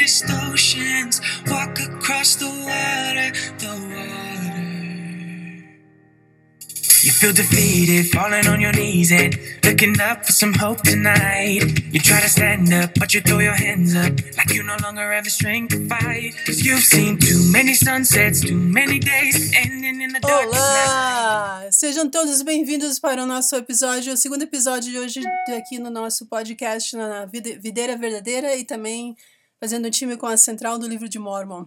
greatest oceans, walk across the water, the water. You feel defeated, falling on your knees and looking up for some hope tonight. You try to stand up, but you throw your hands up like you no longer have the strength to fight. Cause you've seen too many sunsets, too many days ending in the darkness. Olá! Sejam todos bem-vindos para o nosso episódio, o segundo episódio de hoje aqui no nosso podcast na Vide- Videira Verdadeira e também fazendo time com a Central do Livro de Mormon.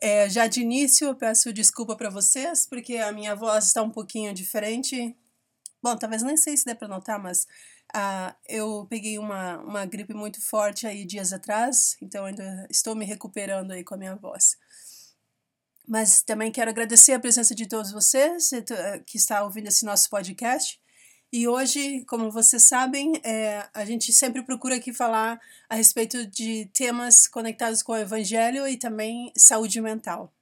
É, já de início, eu peço desculpa para vocês, porque a minha voz está um pouquinho diferente. Bom, talvez nem sei se dê para notar, mas ah, eu peguei uma, uma gripe muito forte aí dias atrás, então ainda estou me recuperando aí com a minha voz. Mas também quero agradecer a presença de todos vocês e to- eh, que está ouvindo esse nosso podcast. E hoje, como vocês sabem, é, a gente sempre procura aqui falar a respeito de temas conectados com o Evangelho e também saúde mental.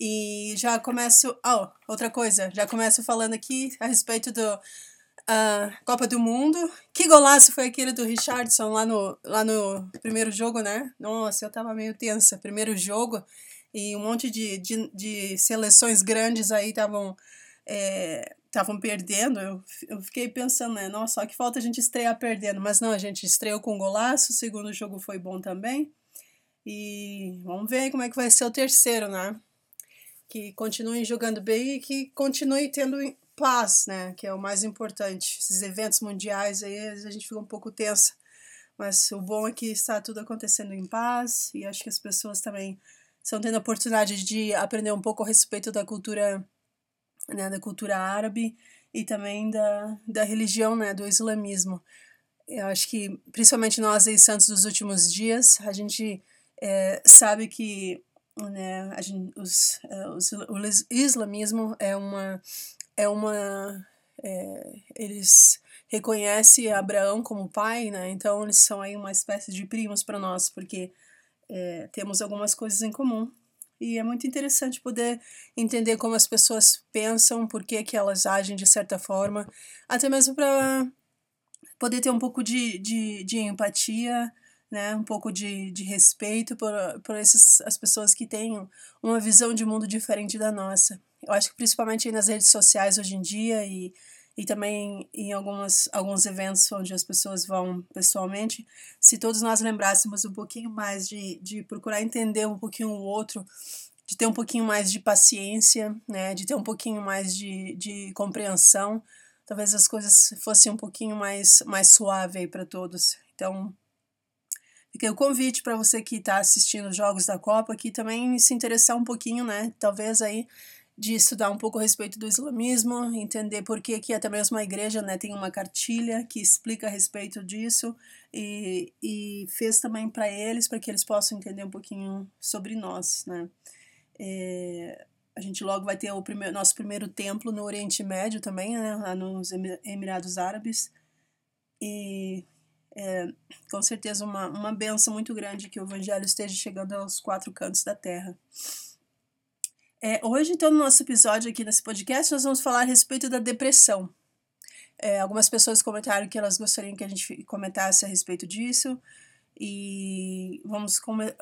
E já começo. Oh, outra coisa, já começo falando aqui a respeito do ah, Copa do Mundo. Que golaço foi aquele do Richardson lá no, lá no primeiro jogo, né? Nossa, eu tava meio tensa. Primeiro jogo e um monte de, de, de seleções grandes aí estavam estavam perdendo. Eu, eu fiquei pensando, né? Nossa, só que falta a gente estrear perdendo. Mas não, a gente estreou com golaço. O segundo jogo foi bom também. E vamos ver como é que vai ser o terceiro, né? Que continuem jogando bem e que continue tendo paz, né? Que é o mais importante. Esses eventos mundiais aí, a gente fica um pouco tensa. Mas o bom é que está tudo acontecendo em paz e acho que as pessoas também estão tendo a oportunidade de aprender um pouco a respeito da cultura, né, da cultura árabe e também da, da religião, né, do islamismo. Eu acho que, principalmente nós aí, santos dos últimos dias, a gente é, sabe que né, gente, os, é, os, o is- islamismo é uma. É uma é, eles reconhecem Abraão como pai, né? Então eles são aí uma espécie de primos para nós, porque é, temos algumas coisas em comum. E é muito interessante poder entender como as pessoas pensam, por que, que elas agem de certa forma, até mesmo para poder ter um pouco de, de, de empatia, né? um pouco de, de respeito por, por essas, as pessoas que têm uma visão de mundo diferente da nossa. Eu acho que principalmente nas redes sociais hoje em dia e, e também em algumas, alguns eventos onde as pessoas vão pessoalmente, se todos nós lembrássemos um pouquinho mais de, de procurar entender um pouquinho o outro, de ter um pouquinho mais de paciência, né, de ter um pouquinho mais de, de compreensão, talvez as coisas fossem um pouquinho mais, mais suave para todos. Então, fica o convite para você que está assistindo os Jogos da Copa, que também se interessar um pouquinho, né, talvez aí de estudar um pouco a respeito do islamismo, entender por que, que até mesmo a igreja né, tem uma cartilha que explica a respeito disso e, e fez também para eles, para que eles possam entender um pouquinho sobre nós. Né? É, a gente logo vai ter o primeiro, nosso primeiro templo no Oriente Médio também, né, lá nos Emi- Emirados Árabes. E é, com certeza uma, uma benção muito grande que o evangelho esteja chegando aos quatro cantos da terra. É, hoje, então, no nosso episódio aqui nesse podcast, nós vamos falar a respeito da depressão. É, algumas pessoas comentaram que elas gostariam que a gente comentasse a respeito disso. E vamos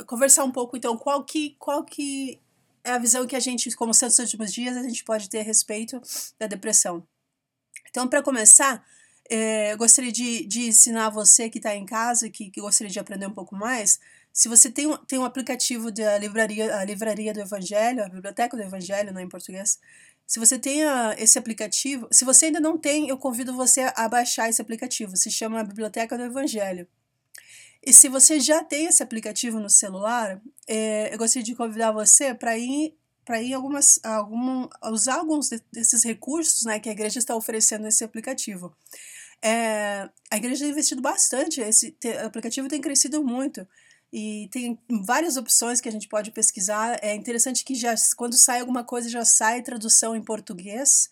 conversar um pouco, então, qual que, qual que é a visão que a gente, como Santos dos Últimos Dias, a gente pode ter a respeito da depressão. Então, para começar, é, eu gostaria de, de ensinar você que está em casa que, que gostaria de aprender um pouco mais. Se você tem, um- tem um aplicativo da livraria, a livraria do Evangelho, a biblioteca do Evangelho, não em português, se você tem a- esse aplicativo, se você ainda não tem, eu convido você a baixar esse aplicativo. Se chama Biblioteca do Evangelho. E se você já tem esse aplicativo no celular, é, eu gostaria de convidar você para ir para ir algumas algum, usar alguns de- desses recursos né, que a igreja está oferecendo nesse aplicativo. É, a igreja tem investido bastante, esse aplicativo tem crescido muito e tem várias opções que a gente pode pesquisar. É interessante que já quando sai alguma coisa já sai tradução em português.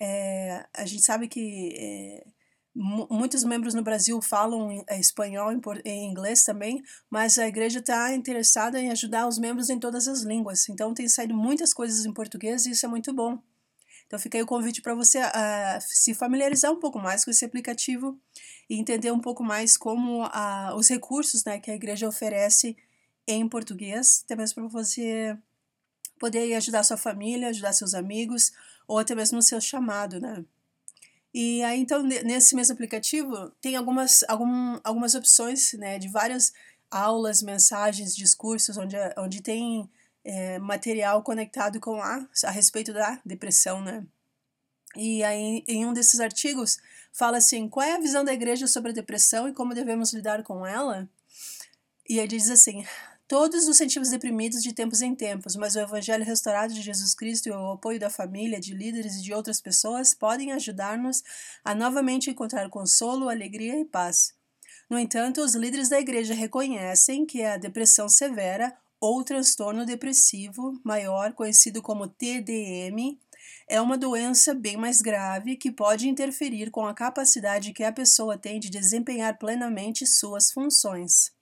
É, a gente sabe que é, mu- muitos membros no Brasil falam é, espanhol e inglês também, mas a igreja está interessada em ajudar os membros em todas as línguas. Então tem saído muitas coisas em português e isso é muito bom. Então fica aí o convite para você ah, se familiarizar um pouco mais com esse aplicativo e entender um pouco mais como ah, os recursos né, que a igreja oferece em português, até mesmo para você poder ajudar sua família, ajudar seus amigos, ou até mesmo no seu chamado, né? E aí, então, nesse mesmo aplicativo, tem algumas, algum, algumas opções, né, de várias aulas, mensagens, discursos, onde, onde tem é, material conectado com a, a respeito da depressão, né? E aí, em um desses artigos, fala assim: qual é a visão da igreja sobre a depressão e como devemos lidar com ela? E ele diz assim: Todos nos sentimos deprimidos de tempos em tempos, mas o Evangelho restaurado de Jesus Cristo e o apoio da família, de líderes e de outras pessoas podem ajudar-nos a novamente encontrar consolo, alegria e paz. No entanto, os líderes da igreja reconhecem que a depressão severa ou transtorno depressivo maior, conhecido como TDM, é uma doença bem mais grave que pode interferir com a capacidade que a pessoa tem de desempenhar plenamente suas funções.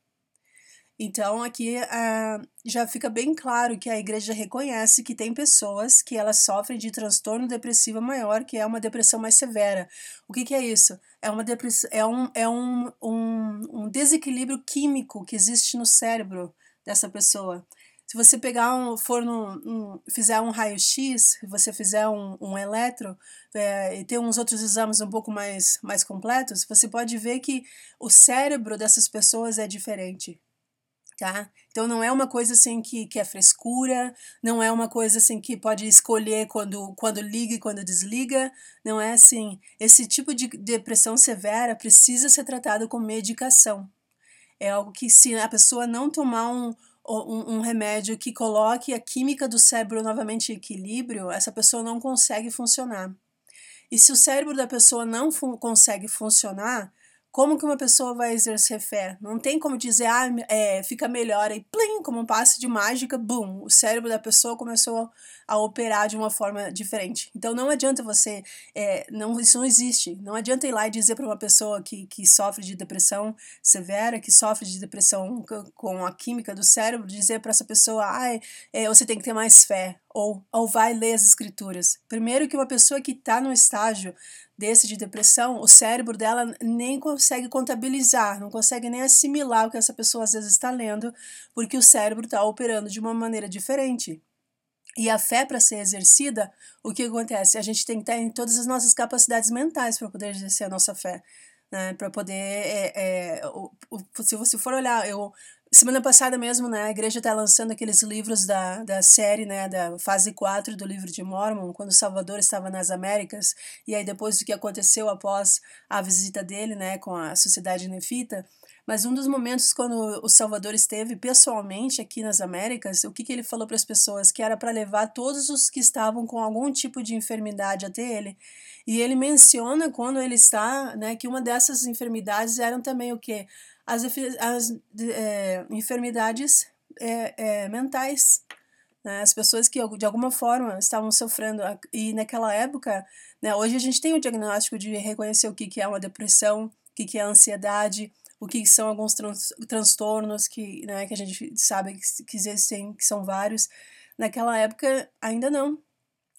Então, aqui uh, já fica bem claro que a igreja reconhece que tem pessoas que elas sofrem de transtorno depressivo maior, que é uma depressão mais severa. O que, que é isso? É, uma depressão, é, um, é um, um, um desequilíbrio químico que existe no cérebro dessa pessoa. Se você pegar um, for no, um, fizer um raio-x, você fizer um, um eletro é, e ter uns outros exames um pouco mais, mais completos, você pode ver que o cérebro dessas pessoas é diferente. Tá? Então não é uma coisa assim que, que é frescura, não é uma coisa assim que pode escolher quando, quando liga e quando desliga, não é assim. Esse tipo de depressão severa precisa ser tratado com medicação. É algo que se a pessoa não tomar um, um, um, remédio que coloque a química do cérebro novamente em equilíbrio, essa pessoa não consegue funcionar. E se o cérebro da pessoa não fun consegue funcionar, como que uma pessoa vai exercer fé? Não tem como dizer, ah, é, fica melhor, e plim, como um passe de mágica, boom, o cérebro da pessoa começou a operar de uma forma diferente. Então não adianta você, é, não, isso não existe. Não adianta ir lá e dizer para uma pessoa que, que sofre de depressão severa, que sofre de depressão com a química do cérebro, dizer para essa pessoa, ah, é, você tem que ter mais fé, ou, ou vai ler as escrituras. Primeiro que uma pessoa que está no estágio desse de depressão, o cérebro dela nem consegue contabilizar, não consegue nem assimilar o que essa pessoa às vezes está lendo, porque o cérebro está operando de uma maneira diferente. E a fé, para ser exercida, o que acontece? A gente tem que estar em todas as nossas capacidades mentais para poder exercer a nossa fé. Né, para poder, é, é, o, o, se você for olhar, eu Semana passada mesmo, né, a igreja está lançando aqueles livros da, da série, né, da fase 4 do livro de Mormon, quando Salvador estava nas Américas, e aí depois do que aconteceu após a visita dele, né, com a sociedade nefita, mas um dos momentos quando o Salvador esteve pessoalmente aqui nas Américas, o que, que ele falou para as pessoas? Que era para levar todos os que estavam com algum tipo de enfermidade até ele. E ele menciona quando ele está, né, que uma dessas enfermidades eram também o quê? As, as é, enfermidades é, é, mentais, né? as pessoas que de alguma forma estavam sofrendo. E naquela época, né, hoje a gente tem o diagnóstico de reconhecer o que, que é uma depressão, o que, que é ansiedade, o que são alguns trans, transtornos que, né, que a gente sabe que, que existem, que são vários. Naquela época, ainda não.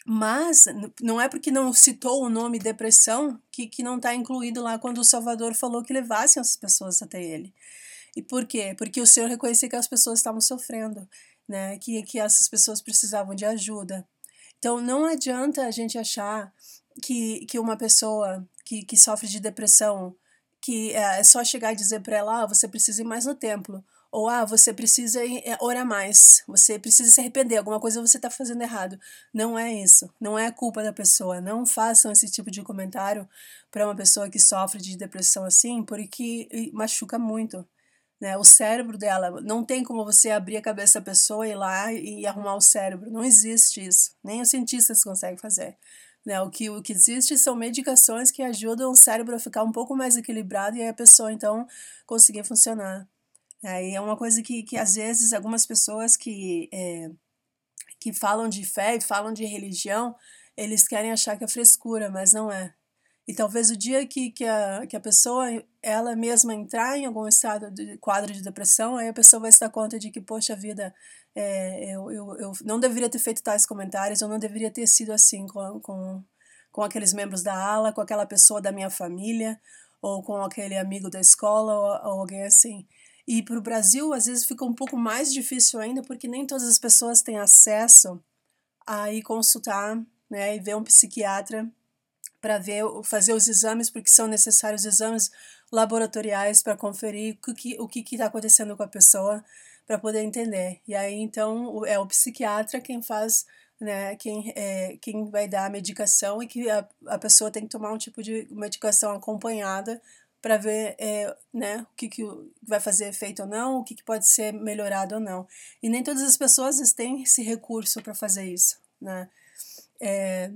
Mas não é porque não citou o nome depressão que, que não está incluído lá quando o Salvador falou que levassem as pessoas até ele. E por quê? Porque o Senhor reconhecia que as pessoas estavam sofrendo, né? que, que essas pessoas precisavam de ajuda. Então não adianta a gente achar que, que uma pessoa que, que sofre de depressão, que é, é só chegar e dizer para ela, ah, você precisa ir mais no templo ou, ah, você precisa é, orar mais, você precisa se arrepender, alguma coisa você está fazendo errado. Não é isso, não é culpa da pessoa. Não façam esse tipo de comentário para uma pessoa que sofre de depressão assim, porque machuca muito. Né? O cérebro dela, não tem como você abrir a cabeça da pessoa e ir lá e arrumar o cérebro. Não existe isso. Nem os cientistas conseguem fazer. Né? O, que, o que existe são medicações que ajudam o cérebro a ficar um pouco mais equilibrado e aí a pessoa então conseguir funcionar. Aí é uma coisa que, que às vezes algumas pessoas que, é, que falam de fé e falam de religião, eles querem achar que é frescura, mas não é. E talvez o dia que, que, a, que a pessoa, ela mesma entrar em algum estado de quadro de depressão, aí a pessoa vai se dar conta de que, poxa vida, é, eu, eu, eu não deveria ter feito tais comentários, eu não deveria ter sido assim com, com, com aqueles membros da ala, com aquela pessoa da minha família, ou com aquele amigo da escola, ou, ou alguém assim. E para o Brasil, às vezes fica um pouco mais difícil ainda, porque nem todas as pessoas têm acesso a ir consultar né, e ver um psiquiatra para ver, fazer os exames, porque são necessários exames laboratoriais para conferir o que o que está acontecendo com a pessoa, para poder entender. E aí, então, é o psiquiatra quem faz né, quem, é, quem vai dar a medicação e que a, a pessoa tem que tomar um tipo de medicação acompanhada para ver é, né, o que, que vai fazer efeito ou não, o que, que pode ser melhorado ou não. E nem todas as pessoas têm esse recurso para fazer isso. Né? É,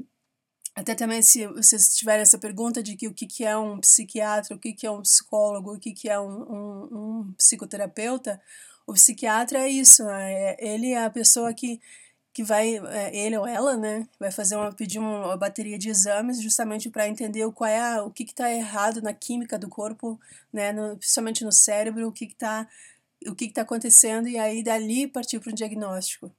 até também se vocês tiverem essa pergunta de que o que, que é um psiquiatra, o que, que é um psicólogo, o que, que é um, um, um psicoterapeuta, o psiquiatra é isso, né? ele é a pessoa que que vai, é, ele ou ela, né, vai fazer uma, pedir uma bateria de exames justamente para entender qual é o que está errado na química do corpo, né, no, principalmente no cérebro, o que está o que está acontecendo e aí dali partir para um diagnóstico.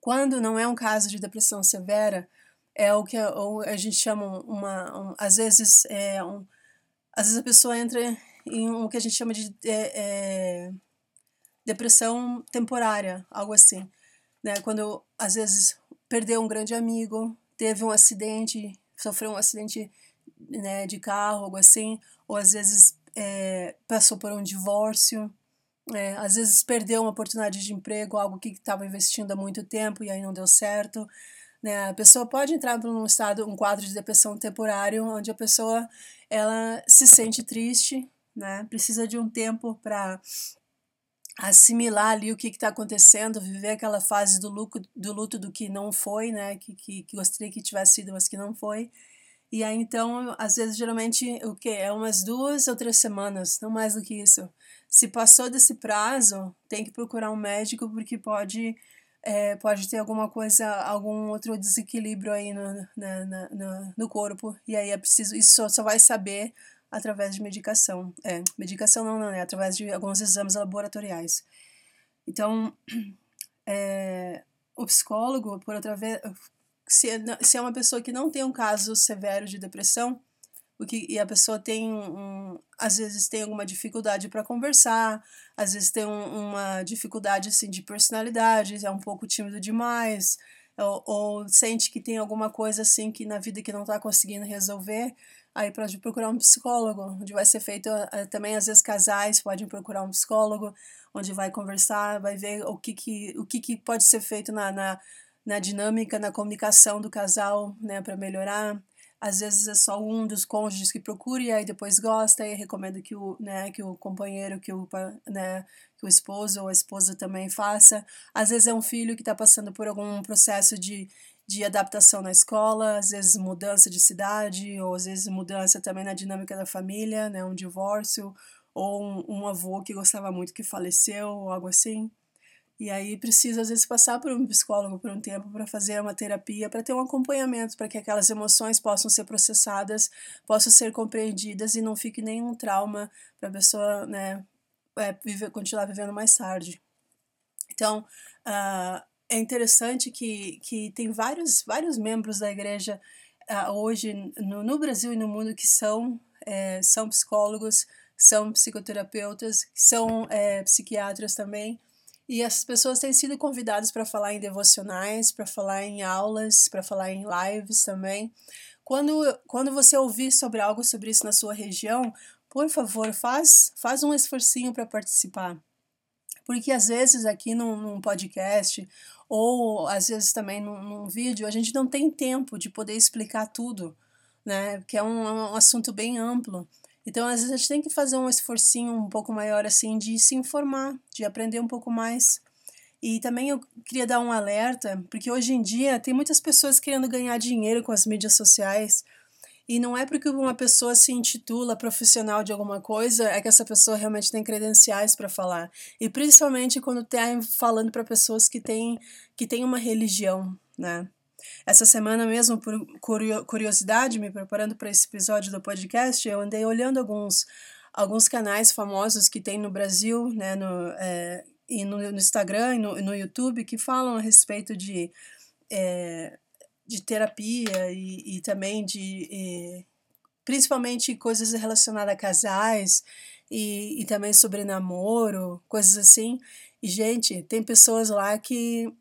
Quando não é um caso de depressão severa, é o que ou a gente chama uma, um, às vezes é um, às vezes a pessoa entra em o que a gente chama de é, é, depressão temporária, algo assim né? Quando às vezes perdeu um grande amigo, teve um acidente, sofreu um acidente né, de carro, algo assim, ou às vezes é, passou por um divórcio, é, às vezes perdeu uma oportunidade de emprego, algo que estava investindo há muito tempo e aí não deu certo. Né? A pessoa pode entrar num estado, um quadro de depressão temporário, onde a pessoa ela se sente triste, né? precisa de um tempo para assimilar ali o que está acontecendo, viver aquela fase do luto, do luto do que não foi, né? Que, que, que gostaria que tivesse sido, mas que não foi. E aí, então, às vezes, geralmente, o que? É umas duas ou três semanas, não mais do que isso. Se passou desse prazo, tem que procurar um médico, porque pode, é, pode ter alguma coisa, algum outro desequilíbrio aí no, na, na, no, corpo. E aí é preciso, isso só, só vai saber através de medicação. É, medicação não, não, é através de alguns exames laboratoriais. Então, é, o psicólogo, por outra vez, se, é, se é uma pessoa que não tem um caso severo de depressão, o que, e a pessoa tem, um, às vezes tem alguma dificuldade para conversar, às vezes tem um, uma dificuldade assim de personalidade, é um pouco tímido demais, ou, ou sente que tem alguma coisa assim que na vida que não está conseguindo resolver, aí pode procurar um psicólogo, onde vai ser feito eh, também às vezes casais podem procurar um psicólogo, onde vai conversar, vai ver o que que o que, que pode ser feito na, na, na dinâmica, na comunicação do casal, né, para melhorar. Às vezes é só um dos cônjuges que procura e aí depois gosta e recomenda que o, né, que o companheiro, que o, né, que o esposo ou a esposa também faça. Às vezes é um filho que está passando por algum processo de de adaptação na escola, às vezes mudança de cidade, ou às vezes mudança também na dinâmica da família, né, um divórcio, ou um, um avô que gostava muito que faleceu, ou algo assim. E aí precisa às vezes passar por um psicólogo por um tempo para fazer uma terapia, para ter um acompanhamento, para que aquelas emoções possam ser processadas, possam ser compreendidas e não fique nenhum trauma para a pessoa, né, é, viver, continuar vivendo mais tarde. Então, uh, é interessante que, que tem vários, vários membros da igreja uh, hoje no, no Brasil e no mundo que são, é, são psicólogos, são psicoterapeutas, são é, psiquiatras também. E as pessoas têm sido convidadas para falar em devocionais, para falar em aulas, para falar em lives também. Quando, quando você ouvir sobre algo sobre isso na sua região, por favor, faz, faz um esforcinho para participar. Porque às vezes aqui num, num podcast ou às vezes também num, num, vídeo, a gente não tem tempo de poder explicar tudo, né? Que é um, é um assunto bem amplo. Então, às vezes, a gente tem que fazer um esforcinho um pouco maior, assim, de se informar, de aprender um pouco mais. E também eu queria dar um alerta, porque hoje em dia tem muitas pessoas querendo ganhar dinheiro com as mídias sociais, e não é porque uma pessoa se intitula profissional de alguma coisa é que essa pessoa realmente tem credenciais para falar. E principalmente quando está falando para pessoas que têm que têm uma religião, né? Essa semana mesmo, por curiosidade, me preparando para esse episódio do podcast, eu andei olhando alguns alguns canais famosos que tem no Brasil, né, no, é, e no, no Instagram e no, no YouTube que falam a respeito de é, de terapia e, e também de, principalmente coisas relacionadas a casais e, e também sobre namoro, coisas assim. E, gente, tem pessoas lá que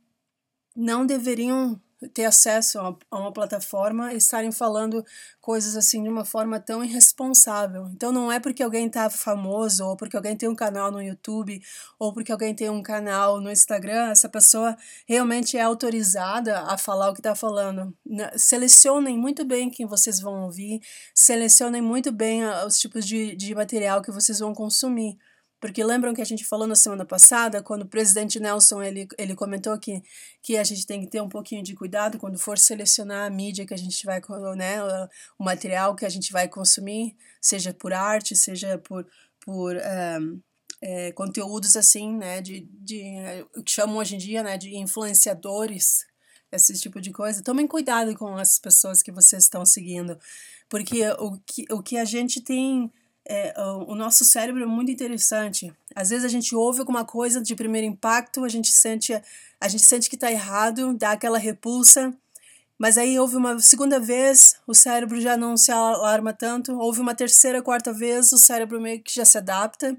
não deveriam ter acesso a, a uma plataforma e estarem falando coisas assim de uma forma tão irresponsável. Então não é porque alguém tá famoso ou porque alguém tem um canal no YouTube ou porque alguém tem um canal no Instagram, essa pessoa realmente é autorizada a falar o que está falando. Selecionem muito bem quem vocês vão ouvir, selecionem muito bem os tipos de, de material que vocês vão consumir. Porque lembram que a gente falou na semana passada, quando o presidente Nelson ele, ele comentou que, que a gente tem que ter um pouquinho de cuidado quando for selecionar a mídia que a gente vai, né, o material que a gente vai consumir, seja por arte, seja por, por um, é, conteúdos assim, né, de, de que chamam hoje em dia, né, de influenciadores, esse tipo de coisa. Tomem cuidado com as pessoas que vocês estão seguindo, porque o que, o que a gente tem é, o nosso cérebro é muito interessante. Às vezes a gente ouve alguma coisa de primeiro impacto, a gente sente, a gente sente que está errado, dá aquela repulsa, mas aí houve uma segunda vez, o cérebro já não se alarma tanto, houve uma terceira, quarta vez, o cérebro meio que já se adapta,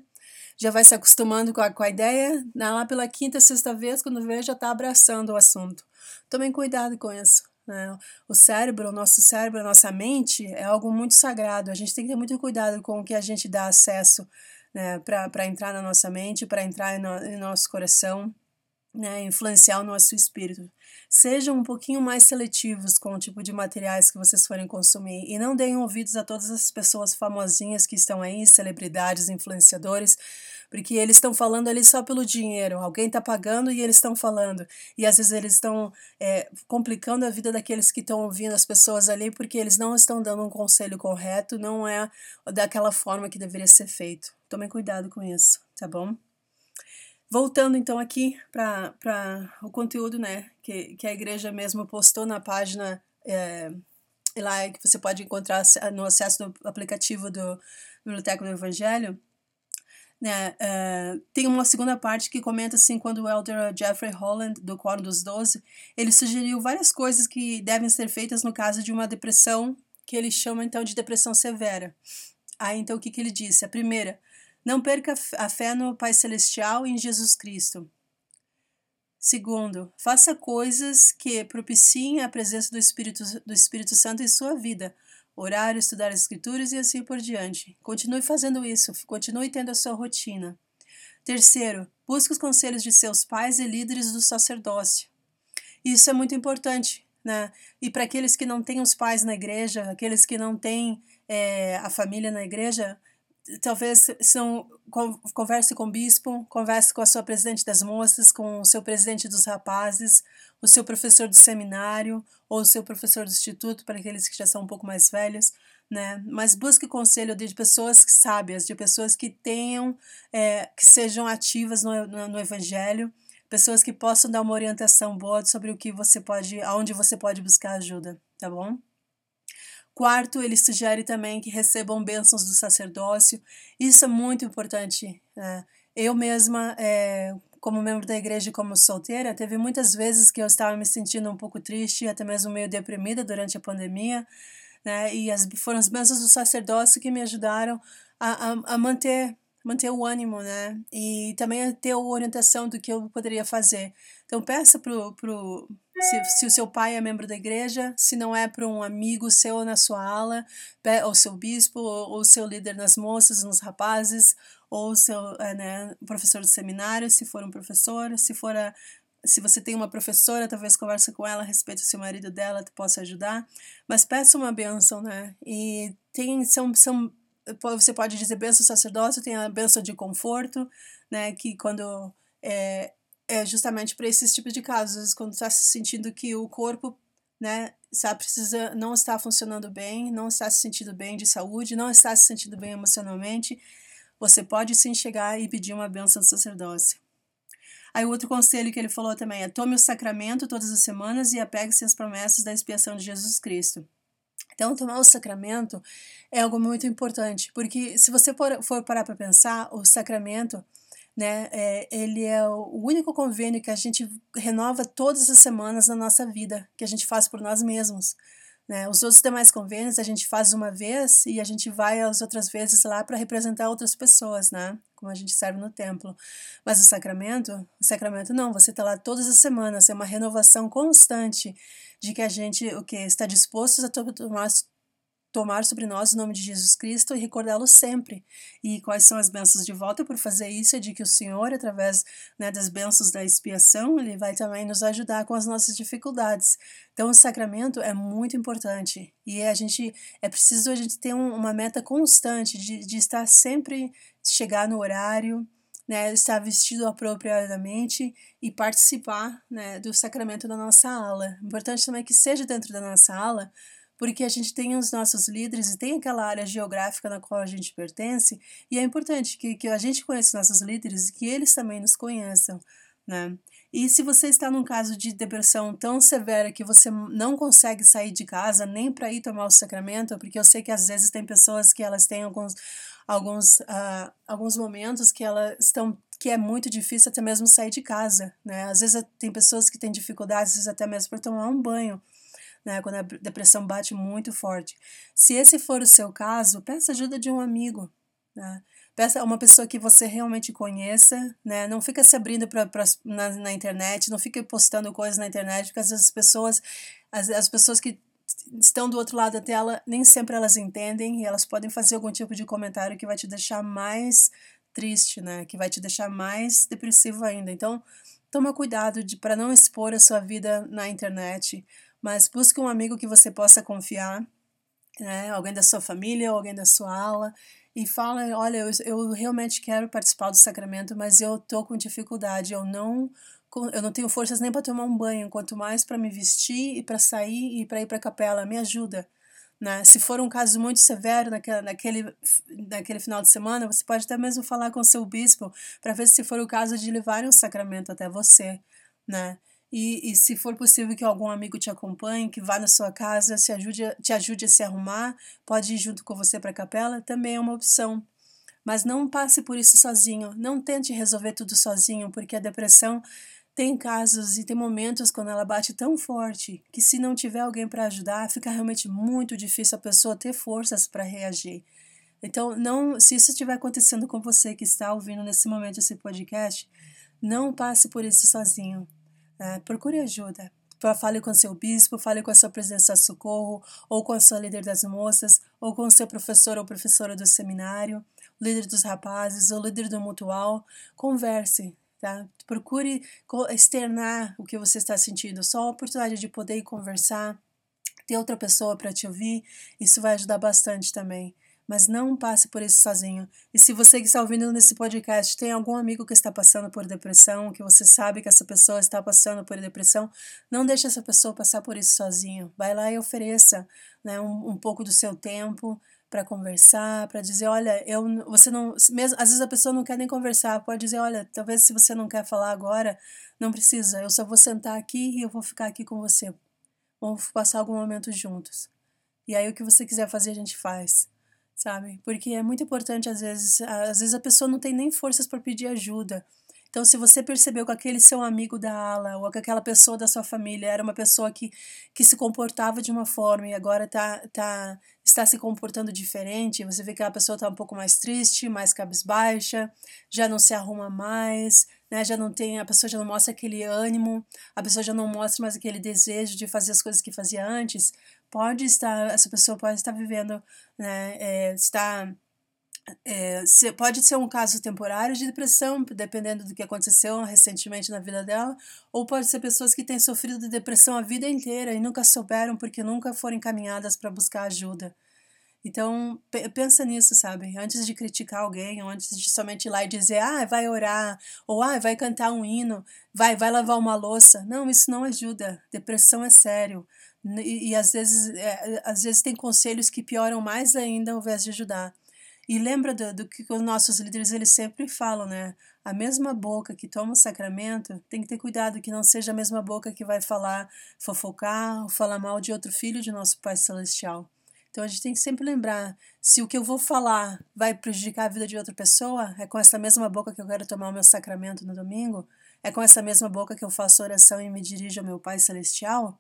já vai se acostumando com a, com a ideia, lá pela quinta, sexta vez, quando vê, já está abraçando o assunto. Tomem cuidado com isso. Né? O cérebro, o nosso cérebro, a nossa mente é algo muito sagrado. A gente tem que ter muito cuidado com o que a gente dá acesso né, para entrar na nossa mente, para entrar no, em nosso coração, né, influenciar o nosso espírito. Sejam um pouquinho mais seletivos com o tipo de materiais que vocês forem consumir e não deem ouvidos a todas as pessoas famosinhas que estão aí, celebridades, influenciadores, porque eles estão falando ali só pelo dinheiro. Alguém está pagando e eles estão falando. E às vezes eles estão é, complicando a vida daqueles que estão ouvindo as pessoas ali, porque eles não estão dando um conselho correto, não é daquela forma que deveria ser feito. Tomem cuidado com isso, tá bom? Voltando então aqui para o conteúdo né, que, que a igreja mesmo postou na página é, lá que você pode encontrar no acesso do aplicativo do Biblioteca do Evangelho, né, uh, tem uma segunda parte que comenta assim, quando o elder Jeffrey Holland, do Quórum dos Doze, ele sugeriu várias coisas que devem ser feitas no caso de uma depressão, que ele chama então de depressão severa. Aí então o que, que ele disse? A primeira, não perca a fé no Pai Celestial e em Jesus Cristo. Segundo, faça coisas que propiciem a presença do Espírito, do Espírito Santo em sua vida, orar, estudar as escrituras e assim por diante. Continue fazendo isso, continue tendo a sua rotina. Terceiro, busque os conselhos de seus pais e líderes do sacerdócio. Isso é muito importante, né? E para aqueles que não têm os pais na igreja, aqueles que não têm é, a família na igreja, talvez são, converse com o bispo, converse com a sua presidente das moças, com o seu presidente dos rapazes, o seu professor do seminário ou o seu professor do instituto, para aqueles que já são um pouco mais velhos, né? Mas busque conselho de pessoas sábias, de pessoas que tenham, é, que sejam ativas no, no, no evangelho, pessoas que possam dar uma orientação boa sobre o que você pode, aonde você pode buscar ajuda, tá bom? Quarto, ele sugere também que recebam bênçãos do sacerdócio. Isso é muito importante. Né? Eu mesma, é, como membro da igreja e como solteira, teve muitas vezes que eu estava me sentindo um pouco triste, até mesmo meio deprimida durante a pandemia. Né? E as, foram as bênçãos do sacerdócio que me ajudaram a, a, a manter manter o ânimo, né? E também ter a orientação do que eu poderia fazer. Então peça pro, se, se o seu pai é membro da igreja, se não é para um amigo seu na sua ala, ou seu bispo, ou o seu líder nas moças, nos rapazes, ou seu é, né, professor de seminário, se for um professor, se for a, se você tem uma professora, talvez converse com ela a respeito se o marido dela te possa ajudar, mas peça uma bênção, né? E tem são, são você pode dizer benção sacerdócio, tem a benção de conforto, né, que quando é, é justamente para esses tipos de casos, quando está se sentindo que o corpo, né, está precisa não está funcionando bem, não está se sentindo bem de saúde, não está se sentindo bem emocionalmente, você pode sim chegar e pedir uma benção do sacerdócio. Aí outro conselho que ele falou também é tome o sacramento todas as semanas e apegue-se às promessas da expiação de Jesus Cristo. Então, tomar o sacramento é algo muito importante, porque se você for parar para pensar, o sacramento, né, é, ele é o único convênio que a gente renova todas as semanas na nossa vida, que a gente faz por nós mesmos. Né? Os outros demais convênios a gente faz uma vez e a gente vai as outras vezes lá para representar outras pessoas, né? Como a gente serve no templo. Mas o sacramento, o sacramento não, você está lá todas as semanas, é uma renovação constante de que a gente o que está disposto a tomar tomar sobre nós o nome de Jesus Cristo e recordá-lo sempre. E quais são as bênçãos de volta por fazer isso? É de que o Senhor, através né, das bênçãos da expiação, ele vai também nos ajudar com as nossas dificuldades. Então, o sacramento é muito importante e a gente é preciso a gente ter um, uma meta constante de, de estar sempre chegar no horário, né, estar vestido apropriadamente e participar né, do sacramento da nossa aula. Importante também que seja dentro da nossa aula porque a gente tem os nossos líderes e tem aquela área geográfica na qual a gente pertence, e é importante que, que a gente conheça nossos líderes e que eles também nos conheçam, né? E se você está num caso de depressão tão severa que você não consegue sair de casa nem para ir tomar o sacramento, porque eu sei que às vezes tem pessoas que elas têm alguns alguns uh, alguns momentos que elas estão que é muito difícil até mesmo sair de casa, né? Às vezes tem pessoas que têm dificuldades, até mesmo para tomar um banho né, quando a depressão bate muito forte. Se esse for o seu caso, peça ajuda de um amigo, né? Peça uma pessoa que você realmente conheça, né? Não fica se abrindo pra, pra, na, na internet, não fica postando coisas na internet, porque às vezes as pessoas, as, as pessoas que estão do outro lado da tela, nem sempre elas entendem e elas podem fazer algum tipo de comentário que vai te deixar mais triste, né? Que vai te deixar mais depressivo ainda. Então, toma cuidado para não expor a sua vida na internet mas busque um amigo que você possa confiar, né? alguém da sua família, alguém da sua aula, e fala, olha, eu, eu realmente quero participar do sacramento, mas eu tô com dificuldade, eu não eu não tenho forças nem para tomar um banho, quanto mais para me vestir e para sair e para ir para a capela, me ajuda. Né? Se for um caso muito severo naquele, naquele, naquele final de semana, você pode até mesmo falar com seu bispo para ver se for o caso de levar um sacramento até você. Né? E, e se for possível que algum amigo te acompanhe, que vá na sua casa, se ajude, te ajude a se arrumar, pode ir junto com você para a capela, também é uma opção. Mas não passe por isso sozinho, não tente resolver tudo sozinho, porque a depressão tem casos e tem momentos quando ela bate tão forte que se não tiver alguém para ajudar, fica realmente muito difícil a pessoa ter forças para reagir. Então, não, se isso estiver acontecendo com você que está ouvindo nesse momento esse podcast, não passe por isso sozinho. É, procure ajuda. Fale com seu bispo, fale com a sua presença de socorro, ou com a sua líder das moças, ou com o seu professor ou professora do seminário, líder dos rapazes, ou líder do mutual. Converse, tá? Procure externar o que você está sentindo. Só a oportunidade de poder conversar, ter outra pessoa para te ouvir, isso vai ajudar bastante também mas não passe por isso sozinho. E se você que está ouvindo nesse podcast tem algum amigo que está passando por depressão, que você sabe que essa pessoa está passando por depressão, não deixe essa pessoa passar por isso sozinho. Vai lá e ofereça né, um, um pouco do seu tempo para conversar, para dizer, olha, eu, você não, mesmo às vezes a pessoa não quer nem conversar, pode dizer, olha, talvez se você não quer falar agora, não precisa, eu só vou sentar aqui e eu vou ficar aqui com você. Vamos passar algum momento juntos. E aí o que você quiser fazer a gente faz sabe? Porque é muito importante às vezes, às vezes a pessoa não tem nem forças para pedir ajuda. Então, se você percebeu que aquele seu amigo da ala ou que aquela pessoa da sua família era uma pessoa que, que se comportava de uma forma e agora tá, tá, está se comportando diferente, você vê que a pessoa está um pouco mais triste, mais cabisbaixa, já não se arruma mais, né? já não tem, a pessoa já não mostra aquele ânimo, a pessoa já não mostra mais aquele desejo de fazer as coisas que fazia antes, pode estar, essa pessoa pode estar vivendo, né, é, está é, pode ser um caso temporário de depressão, dependendo do que aconteceu recentemente na vida dela, ou pode ser pessoas que têm sofrido de depressão a vida inteira e nunca souberam porque nunca foram encaminhadas para buscar ajuda. Então, pensa nisso, sabe? Antes de criticar alguém, antes de somente ir lá e dizer, ah, vai orar, ou ah, vai cantar um hino, vai, vai lavar uma louça. Não, isso não ajuda. Depressão é sério. E, e às, vezes, é, às vezes tem conselhos que pioram mais ainda ao invés de ajudar. E lembra do, do que os nossos líderes eles sempre falam, né? A mesma boca que toma o sacramento tem que ter cuidado que não seja a mesma boca que vai falar, fofocar ou falar mal de outro filho de nosso Pai Celestial. Então a gente tem que sempre lembrar: se o que eu vou falar vai prejudicar a vida de outra pessoa, é com essa mesma boca que eu quero tomar o meu sacramento no domingo? É com essa mesma boca que eu faço oração e me dirijo ao meu Pai Celestial?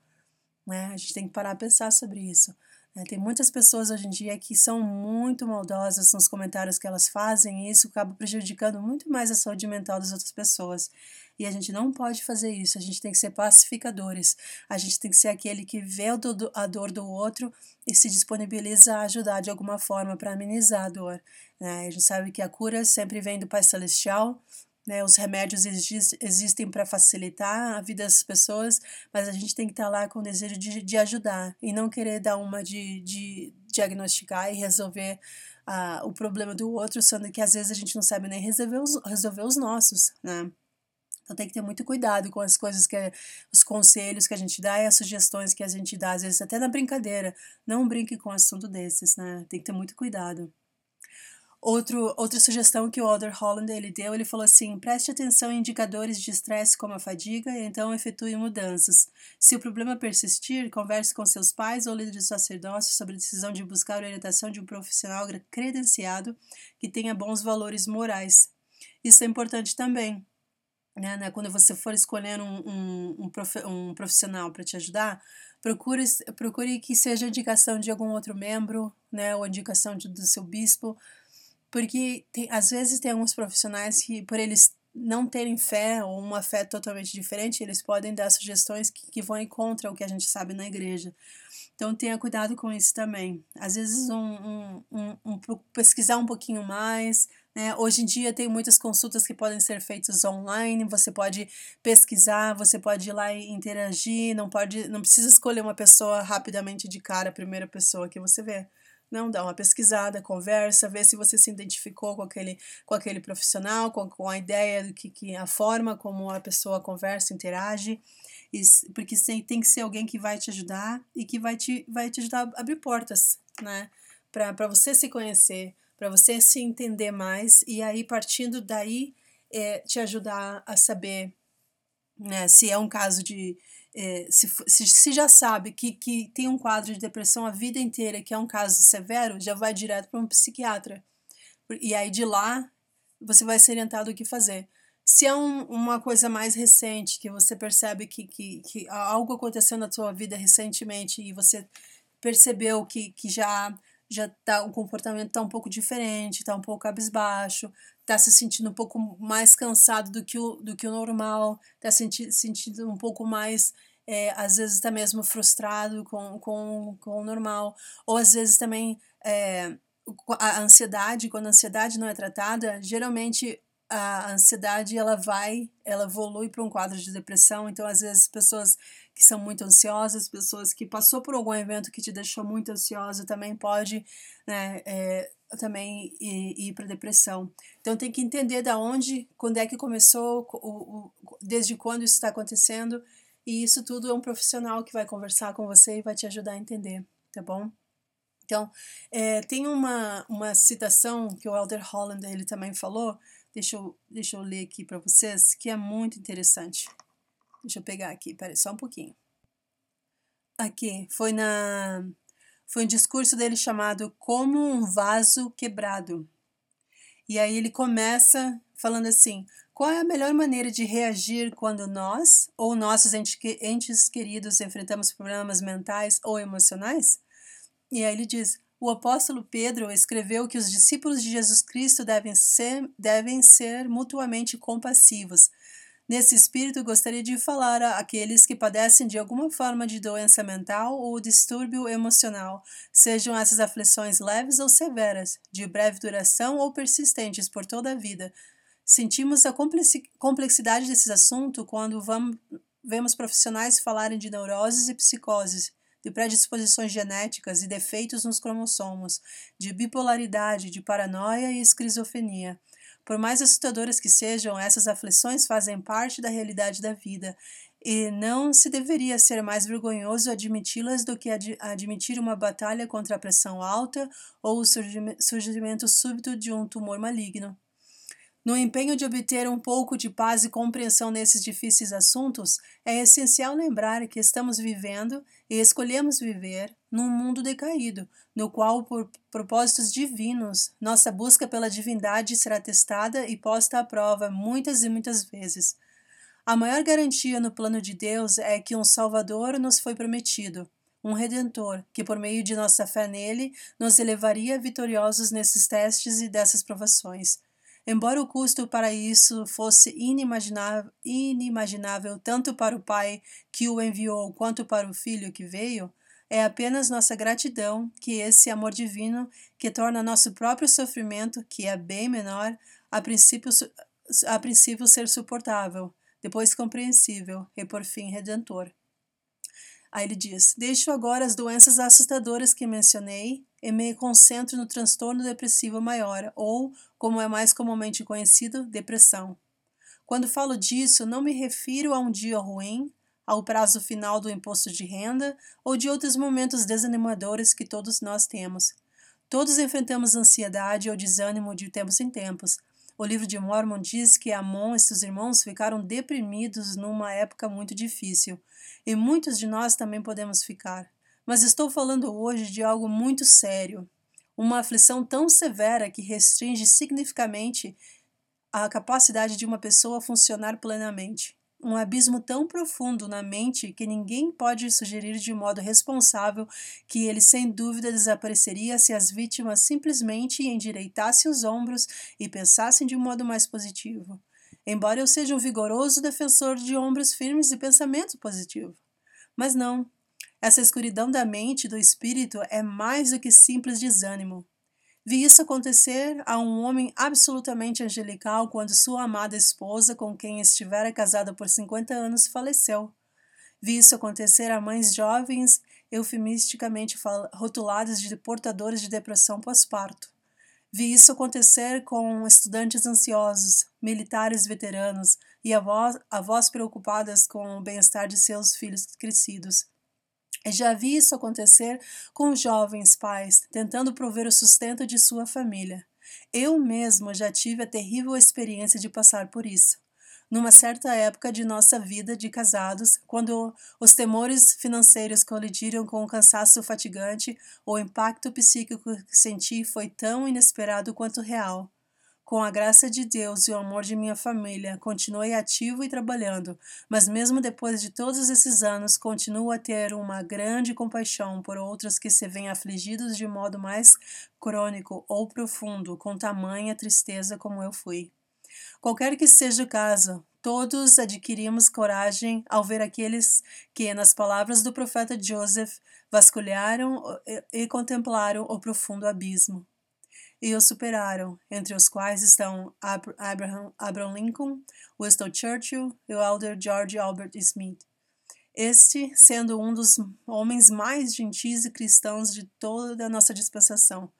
Né? A gente tem que parar a pensar sobre isso. Né? Tem muitas pessoas hoje em dia que são muito maldosas nos comentários que elas fazem e isso acaba prejudicando muito mais a saúde mental das outras pessoas. E a gente não pode fazer isso, a gente tem que ser pacificadores, a gente tem que ser aquele que vê a dor do outro e se disponibiliza a ajudar de alguma forma para amenizar a dor. Né? A gente sabe que a cura sempre vem do Pai Celestial, né, os remédios exist, existem para facilitar a vida das pessoas, mas a gente tem que estar tá lá com o desejo de, de ajudar e não querer dar uma de, de diagnosticar e resolver uh, o problema do outro, sendo que às vezes a gente não sabe nem resolver os, resolver os nossos, né? Então tem que ter muito cuidado com as coisas que os conselhos que a gente dá e as sugestões que a gente dá, às vezes até na brincadeira. Não brinque com um assunto desses, né? Tem que ter muito cuidado. Outro, outra sugestão que o Alder Holland ele deu, ele falou assim: preste atenção em indicadores de estresse como a fadiga e então efetue mudanças. Se o problema persistir, converse com seus pais ou líder de sacerdócio sobre a decisão de buscar a orientação de um profissional credenciado que tenha bons valores morais. Isso é importante também. Né, né, quando você for escolher um, um, um, prof, um profissional para te ajudar, procure, procure que seja indicação de algum outro membro, né, ou indicação de, do seu bispo, porque tem, às vezes tem alguns profissionais que, por eles não terem fé ou uma fé totalmente diferente, eles podem dar sugestões que, que vão contra o que a gente sabe na igreja. Então tenha cuidado com isso também. Às vezes um, um, um, um pesquisar um pouquinho mais. Né? Hoje em dia tem muitas consultas que podem ser feitas online. Você pode pesquisar, você pode ir lá e interagir. Não pode, não precisa escolher uma pessoa rapidamente de cara, a primeira pessoa que você vê. Não, dá uma pesquisada, conversa, vê se você se identificou com aquele, com aquele profissional, com, com a ideia do que, que a forma como a pessoa conversa, interage, porque tem, tem que ser alguém que vai te ajudar e que vai te, vai te ajudar a abrir portas, né? Para você se conhecer, para você se entender mais, e aí partindo daí é, te ajudar a saber né, se é um caso de, é, se, se, já sabe que, que tem um quadro de depressão a vida inteira, que é um caso severo, já vai direto para um psiquiatra. E aí de lá você vai ser orientado o que fazer. Se é um, uma coisa mais recente, que você percebe que, que, que algo aconteceu na sua vida recentemente e você percebeu que, que já já tá o comportamento está um pouco diferente, está um pouco cabisbaixo, está se sentindo um pouco mais cansado do que o, do que o normal, está senti sentindo um pouco mais, é, às vezes está mesmo frustrado com, com, com o normal, ou às vezes também é, a ansiedade, quando a ansiedade não é tratada, geralmente a ansiedade ela vai, ela evolui para um quadro de depressão, então às vezes pessoas que são muito ansiosas, pessoas que passou por algum evento que te deixou muito ansiosa também pode né, é, também ir, ir para depressão. Então tem que entender da onde, quando é que começou, o, o, desde quando isso está acontecendo, e isso tudo é um profissional que vai conversar com você e vai te ajudar a entender, tá bom? Então, é, tem uma, uma citação que o Elder Holland ele também falou, deixa eu, deixa eu ler aqui para vocês, que é muito interessante. Deixa eu pegar aqui, peraí, só um pouquinho. Aqui, foi na. Foi um discurso dele chamado Como um Vaso Quebrado. E aí ele começa falando assim: qual é a melhor maneira de reagir quando nós ou nossos entes queridos enfrentamos problemas mentais ou emocionais? E aí ele diz: o apóstolo Pedro escreveu que os discípulos de Jesus Cristo devem ser, devem ser mutuamente compassivos, Nesse espírito, gostaria de falar àqueles que padecem de alguma forma de doença mental ou distúrbio emocional, sejam essas aflições leves ou severas, de breve duração ou persistentes por toda a vida. Sentimos a complexidade desse assunto quando vamos, vemos profissionais falarem de neuroses e psicoses, de predisposições genéticas e defeitos nos cromossomos, de bipolaridade, de paranoia e esquizofrenia. Por mais assustadoras que sejam, essas aflições fazem parte da realidade da vida, e não se deveria ser mais vergonhoso admiti-las do que ad admitir uma batalha contra a pressão alta ou o surgimento súbito de um tumor maligno. No empenho de obter um pouco de paz e compreensão nesses difíceis assuntos, é essencial lembrar que estamos vivendo e escolhemos viver num mundo decaído, no qual, por propósitos divinos, nossa busca pela divindade será testada e posta à prova muitas e muitas vezes. A maior garantia no plano de Deus é que um Salvador nos foi prometido, um Redentor, que por meio de nossa fé nele nos elevaria vitoriosos nesses testes e dessas provações. Embora o custo para isso fosse inimaginável, inimaginável tanto para o Pai que o enviou quanto para o Filho que veio, é apenas nossa gratidão que esse amor divino, que torna nosso próprio sofrimento, que é bem menor, a princípio, a princípio ser suportável, depois compreensível e por fim redentor. Aí ele diz: Deixo agora as doenças assustadoras que mencionei e me concentro no transtorno depressivo maior, ou, como é mais comumente conhecido, depressão. Quando falo disso, não me refiro a um dia ruim, ao prazo final do imposto de renda ou de outros momentos desanimadores que todos nós temos. Todos enfrentamos ansiedade ou desânimo de tempos em tempos. O livro de Mormon diz que Amon e seus irmãos ficaram deprimidos numa época muito difícil, e muitos de nós também podemos ficar. Mas estou falando hoje de algo muito sério, uma aflição tão severa que restringe significativamente a capacidade de uma pessoa funcionar plenamente um abismo tão profundo na mente que ninguém pode sugerir de modo responsável que ele sem dúvida desapareceria se as vítimas simplesmente endireitassem os ombros e pensassem de um modo mais positivo. Embora eu seja um vigoroso defensor de ombros firmes e pensamento positivo. Mas não. Essa escuridão da mente e do espírito é mais do que simples desânimo. Vi isso acontecer a um homem absolutamente angelical quando sua amada esposa, com quem estivera casada por 50 anos, faleceu. Vi isso acontecer a mães jovens, eufemisticamente rotuladas de portadores de depressão pós-parto. Vi isso acontecer com estudantes ansiosos, militares veteranos e avós, avós preocupadas com o bem-estar de seus filhos crescidos. Já vi isso acontecer com jovens pais tentando prover o sustento de sua família. Eu mesmo já tive a terrível experiência de passar por isso. Numa certa época de nossa vida de casados, quando os temores financeiros colidiram com o cansaço fatigante, o impacto psíquico que senti foi tão inesperado quanto real. Com a graça de Deus e o amor de minha família, continuei ativo e trabalhando, mas mesmo depois de todos esses anos, continuo a ter uma grande compaixão por outros que se veem afligidos de modo mais crônico ou profundo, com tamanha tristeza como eu fui. Qualquer que seja o caso, todos adquirimos coragem ao ver aqueles que, nas palavras do profeta Joseph, vasculharam e contemplaram o profundo abismo e o superaram, entre os quais estão Abraham, Abraham Lincoln, Winston Churchill e o elder George Albert Smith. Este sendo um dos homens mais gentis e cristãos de toda a nossa dispensação,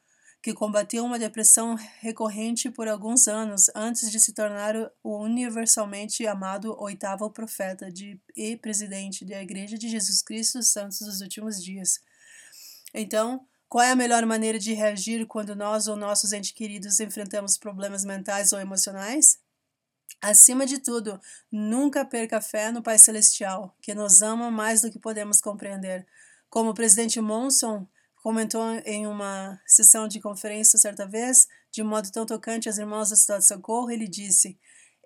que combateu uma depressão recorrente por alguns anos antes de se tornar o universalmente amado oitavo profeta de, e presidente da Igreja de Jesus Cristo Santos dos Últimos Dias. Então, qual é a melhor maneira de reagir quando nós ou nossos entes queridos enfrentamos problemas mentais ou emocionais? Acima de tudo, nunca perca fé no Pai Celestial, que nos ama mais do que podemos compreender. Como o presidente Monson comentou em uma sessão de conferência certa vez, de modo tão tocante às irmãs da Cidade de Socorro, ele disse: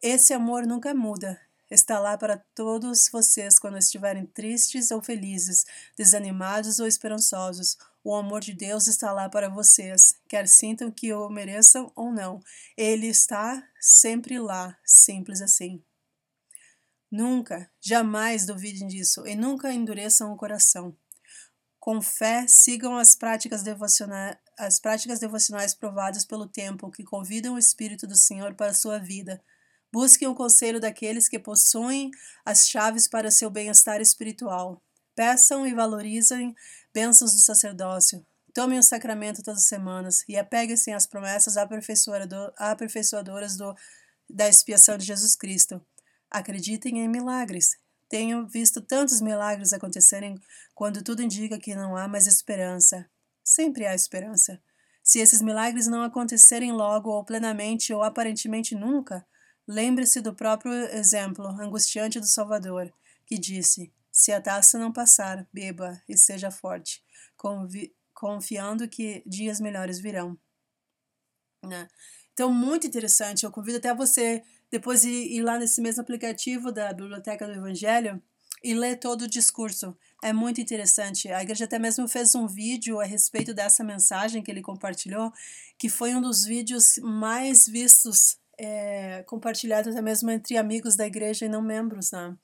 Esse amor nunca muda. Está lá para todos vocês quando estiverem tristes ou felizes, desanimados ou esperançosos, o amor de Deus está lá para vocês, quer sintam que o mereçam ou não. Ele está sempre lá, simples assim. Nunca, jamais duvidem disso e nunca endureçam o coração. Com fé, sigam as práticas devocionais, as práticas devocionais provadas pelo tempo que convidam o Espírito do Senhor para a sua vida. Busquem o conselho daqueles que possuem as chaves para seu bem-estar espiritual. Peçam e valorizem bênçãos do sacerdócio. Tomem o sacramento todas as semanas e apeguem-se às promessas aperfeiçoadoras do, da expiação de Jesus Cristo. Acreditem em milagres. Tenho visto tantos milagres acontecerem quando tudo indica que não há mais esperança. Sempre há esperança. Se esses milagres não acontecerem logo ou plenamente ou aparentemente nunca, lembre-se do próprio exemplo angustiante do Salvador, que disse: se a taça não passar, beba e seja forte, confiando que dias melhores virão. Né? Então, muito interessante. Eu convido até você depois ir, ir lá nesse mesmo aplicativo da Biblioteca do Evangelho e ler todo o discurso. É muito interessante. A igreja até mesmo fez um vídeo a respeito dessa mensagem que ele compartilhou, que foi um dos vídeos mais vistos, é, compartilhados até mesmo entre amigos da igreja e não membros, né?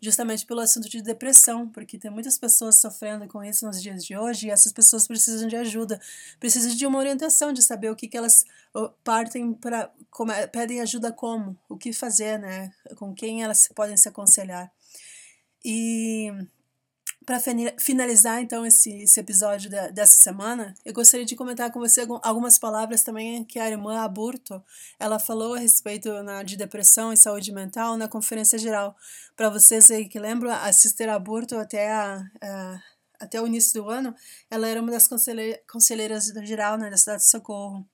Justamente pelo assunto de depressão, porque tem muitas pessoas sofrendo com isso nos dias de hoje e essas pessoas precisam de ajuda, precisam de uma orientação, de saber o que, que elas partem para, pedem ajuda como, o que fazer, né? Com quem elas podem se aconselhar. E para finalizar, então, esse, esse episódio da, dessa semana, eu gostaria de comentar com você algumas palavras também que a irmã Aburto, ela falou a respeito na, de depressão e saúde mental na conferência geral. Para vocês aí que lembram, a Sister Aburto até, a, a, até o início do ano, ela era uma das conselheiras geral né, da cidade de Socorro.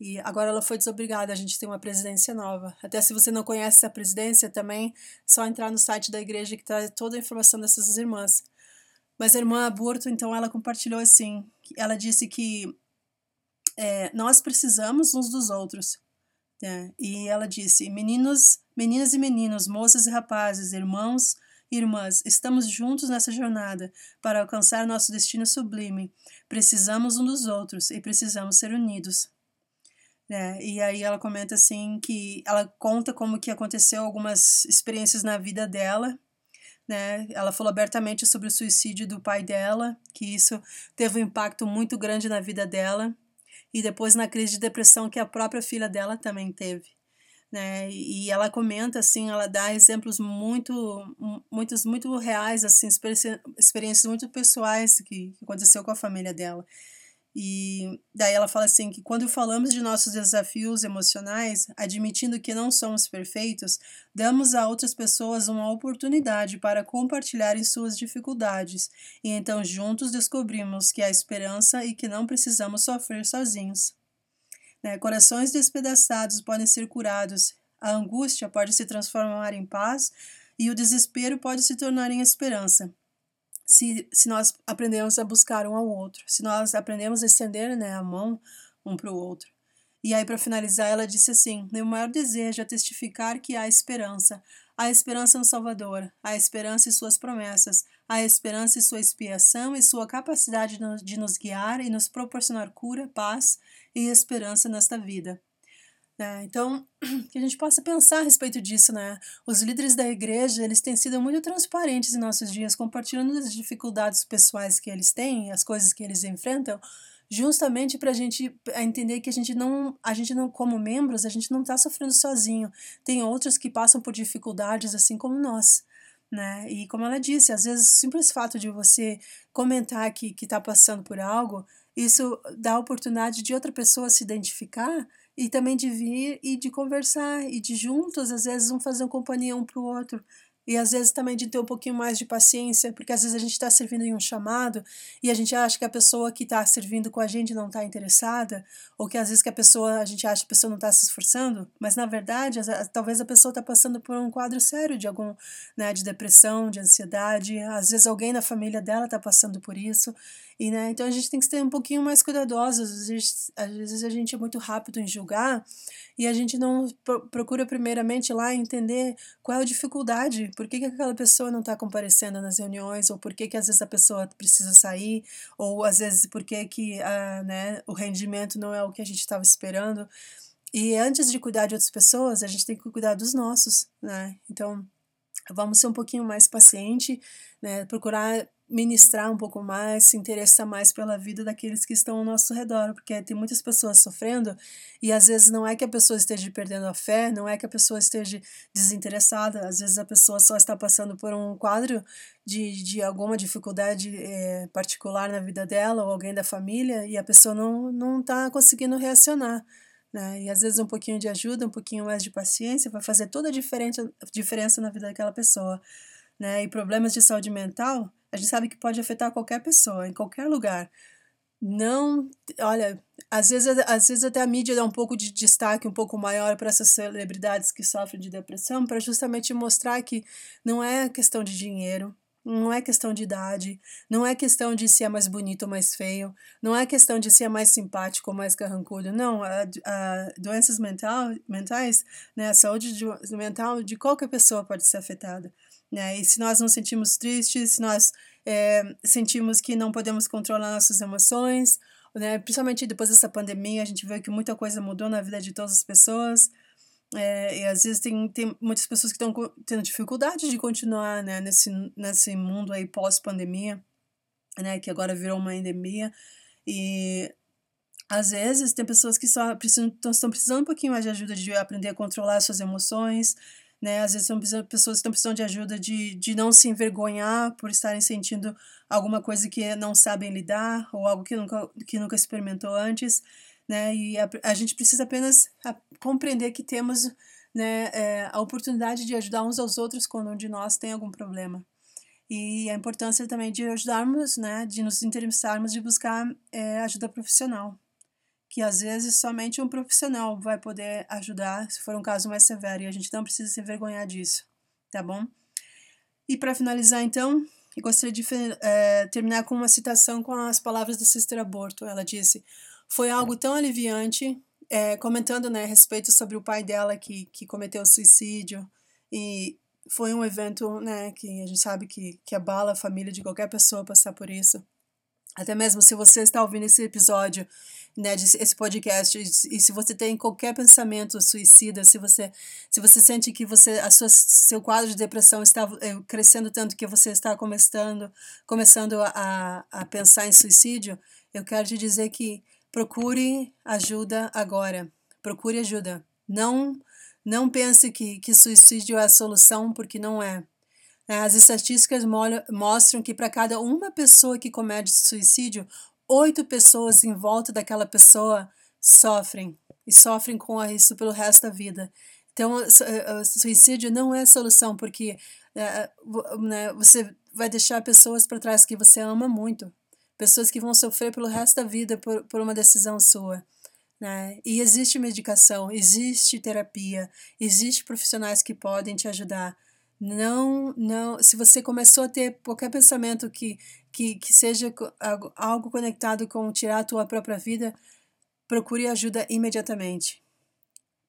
E agora ela foi desobrigada, a gente tem uma presidência nova. Até se você não conhece a presidência, também só entrar no site da igreja que traz toda a informação dessas irmãs. Mas a irmã Aborto, então, ela compartilhou assim: ela disse que é, nós precisamos uns dos outros. Né? E ela disse: meninos, meninas e meninos, moças e rapazes, irmãos e irmãs, estamos juntos nessa jornada para alcançar nosso destino sublime. Precisamos um dos outros e precisamos ser unidos. Né? E aí ela comenta assim que ela conta como que aconteceu algumas experiências na vida dela, né? Ela falou abertamente sobre o suicídio do pai dela, que isso teve um impacto muito grande na vida dela, e depois na crise de depressão que a própria filha dela também teve. Né? E ela comenta assim, ela dá exemplos muito, muitos, muito reais, assim, experiências muito pessoais que aconteceu com a família dela. E daí ela fala assim que quando falamos de nossos desafios emocionais, admitindo que não somos perfeitos, damos a outras pessoas uma oportunidade para compartilharem suas dificuldades, e então juntos descobrimos que há esperança e que não precisamos sofrer sozinhos. Né? Corações despedaçados podem ser curados, a angústia pode se transformar em paz e o desespero pode se tornar em esperança se, se nós aprendemos a buscar um ao outro, se nós aprendemos a estender né, a mão um para o outro. E aí, para finalizar, ela disse assim: Meu maior desejo é testificar que há esperança. Há esperança no Salvador, há esperança em Suas promessas, há esperança em Sua expiação e Sua capacidade de nos guiar e nos proporcionar cura, paz e esperança nesta vida. Né? Então, que a gente possa pensar a respeito disso, né? Os líderes da igreja, eles têm sido muito transparentes em nossos dias, compartilhando as dificuldades pessoais que eles têm, as coisas que eles enfrentam, justamente para a gente entender que a gente não, a gente não, como membros, a gente não está sofrendo sozinho. Tem outros que passam por dificuldades assim como nós. Né? E como ela disse, às vezes o simples fato de você comentar que está passando por algo, isso dá a oportunidade de outra pessoa se identificar e também de vir e de conversar e de juntos, às vezes, um fazer companhia um para o outro. E às vezes também de ter um pouquinho mais de paciência, porque às vezes a gente está servindo em um chamado e a gente acha que a pessoa que está servindo com a gente não está interessada, ou que às vezes que a pessoa, a gente acha que a pessoa não está se esforçando, mas na verdade, talvez a pessoa está passando por um quadro sério de algum, né, de depressão, de ansiedade, às vezes alguém na família dela está passando por isso, e, né, então a gente tem que ser um pouquinho mais cuidadosos. Às vezes, às vezes a gente é muito rápido em julgar e a gente não procura primeiramente lá entender qual é a dificuldade, por que, que aquela pessoa não está comparecendo nas reuniões, ou por que, que às vezes a pessoa precisa sair, ou às vezes por que, que uh, né, o rendimento não é o que a gente estava esperando. E antes de cuidar de outras pessoas, a gente tem que cuidar dos nossos, né? Então, vamos ser um pouquinho mais paciente, né? Procurar ministrar um pouco mais, se interessar mais pela vida daqueles que estão ao nosso redor, porque tem muitas pessoas sofrendo e às vezes não é que a pessoa esteja perdendo a fé, não é que a pessoa esteja desinteressada, às vezes a pessoa só está passando por um quadro de, de alguma dificuldade é, particular na vida dela ou alguém da família e a pessoa não não está conseguindo reacionar. Né? E às vezes um pouquinho de ajuda, um pouquinho mais de paciência vai fazer toda a diferença, diferença na vida daquela pessoa. Né? E problemas de saúde mental a gente sabe que pode afetar qualquer pessoa, em qualquer lugar. Não, olha, às vezes, às vezes até a mídia dá um pouco de destaque um pouco maior para essas celebridades que sofrem de depressão, para justamente mostrar que não é questão de dinheiro, Não é questão de idade, não é questão de se é mais bonito ou mais feio, não é questão de se é mais simpático ou mais carrancudo. Não, a, a doenças mental, mentais, né, a saúde de, mental de qualquer pessoa pode ser afetada. Né? E se nós nos sentimos tristes, se nós é, sentimos que não podemos controlar nossas emoções, né, principalmente depois dessa pandemia, a gente vê que muita coisa mudou na vida de todas as pessoas. É, e às vezes tem, tem muitas pessoas que estão tendo dificuldade de continuar né, nesse, nesse mundo aí pós-pandemia, né, que agora virou uma endemia. E às vezes tem pessoas que só precisam, estão precisando um pouquinho mais de ajuda de aprender a controlar suas emoções, né? Às vezes são pessoas que estão precisando de ajuda de, de não se envergonhar por estarem sentindo alguma coisa que não sabem lidar ou algo que nunca, que nunca experimentou antes né? E a, a gente precisa apenas compreender que temos né, é, a oportunidade de ajudar uns aos outros quando um de nós tem algum problema. E a importância também de ajudarmos, né, de nos interessarmos, de buscar é, ajuda profissional. Que às vezes somente um profissional vai poder ajudar se for um caso mais severo, e a gente não precisa se envergonhar disso, tá bom? E para finalizar, então, eu gostaria de é, terminar com uma citação com as palavras da Sister Aborto. Ela disse: foi algo tão aliviante, é, comentando né, a respeito sobre o pai dela que, que cometeu suicídio. E foi um evento né, que a gente sabe que, que abala a família de qualquer pessoa passar por isso. Até mesmo se você está ouvindo esse episódio, né, esse podcast, e se você tem qualquer pensamento suicida, se você, se você sente que você, a sua, seu quadro de depressão está é, crescendo tanto que você está começando, começando a, a pensar em suicídio, eu quero te dizer que procure ajuda agora. Procure ajuda. Não não pense que, que suicídio é a solução, porque não é. É as estatísticas mostram que para cada uma pessoa que comete suicídio, oito pessoas em volta daquela pessoa sofrem. E sofrem com isso pelo resto da vida. Então, o suicídio não é a solução, porque é, né, você vai deixar pessoas para trás que você ama muito pessoas que vão sofrer pelo resto da vida por, por uma decisão sua. Né? E existe medicação, existe terapia, existe profissionais que podem te ajudar. Não, não, se você começou a ter qualquer pensamento que, que, que seja algo conectado com tirar a tua própria vida, procure ajuda imediatamente.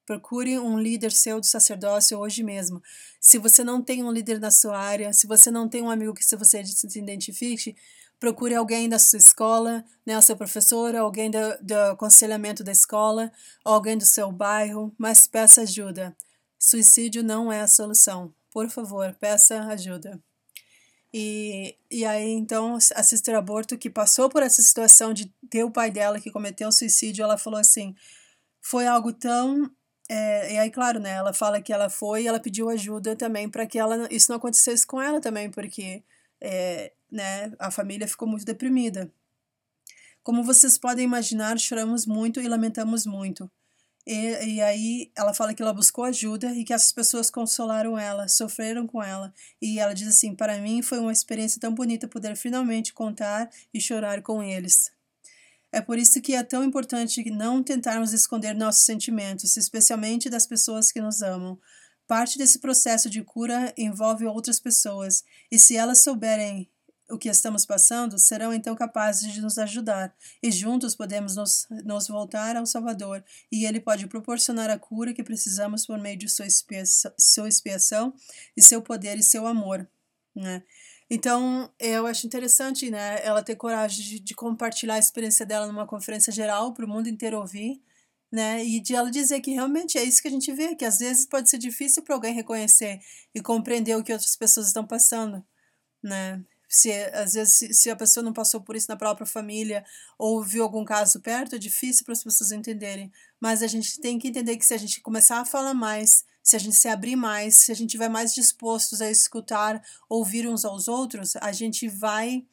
Procure um líder seu do sacerdócio hoje mesmo. Se você não tem um líder na sua área, se você não tem um amigo que se você se identifique, procure alguém da sua escola, né, o seu professor, alguém do, do aconselhamento da escola, alguém do seu bairro, mas peça ajuda. Suicídio não é a solução. Por favor, peça ajuda. E, e aí, então, a Sister Aborto, que passou por essa situação de ter o pai dela que cometeu suicídio, ela falou assim: foi algo tão. É, e aí, claro, né? Ela fala que ela foi e ela pediu ajuda também para que ela, isso não acontecesse com ela também, porque é, né, a família ficou muito deprimida. Como vocês podem imaginar, choramos muito e lamentamos muito. E, e aí ela fala que ela buscou ajuda e que essas pessoas consolaram ela, sofreram com ela. E ela diz assim: Para mim foi uma experiência tão bonita poder finalmente contar e chorar com eles. É por isso que é tão importante não tentarmos esconder nossos sentimentos, especialmente das pessoas que nos amam. Parte desse processo de cura envolve outras pessoas, e se elas souberem o que estamos passando, serão então capazes de nos ajudar, e juntos podemos nos, nos voltar ao Salvador, e Ele pode proporcionar a cura que precisamos por meio de sua expiação, sua expiação e seu poder e seu amor. Né? Então, eu acho interessante né, ela ter coragem de, de compartilhar a experiência dela numa conferência geral para o mundo inteiro ouvir, né? E de ela dizer que realmente é isso que a gente vê, que às vezes pode ser difícil para alguém reconhecer e compreender o que outras pessoas estão passando, né? Se às vezes se, se, a pessoa não passou por isso na própria família ou viu algum caso perto, é difícil para as pessoas entenderem. Mas a gente tem que entender que se a gente começar a falar mais, se a gente se abrir mais, se a gente estiver mais dispostos a escutar, ouvir uns aos outros, a gente vai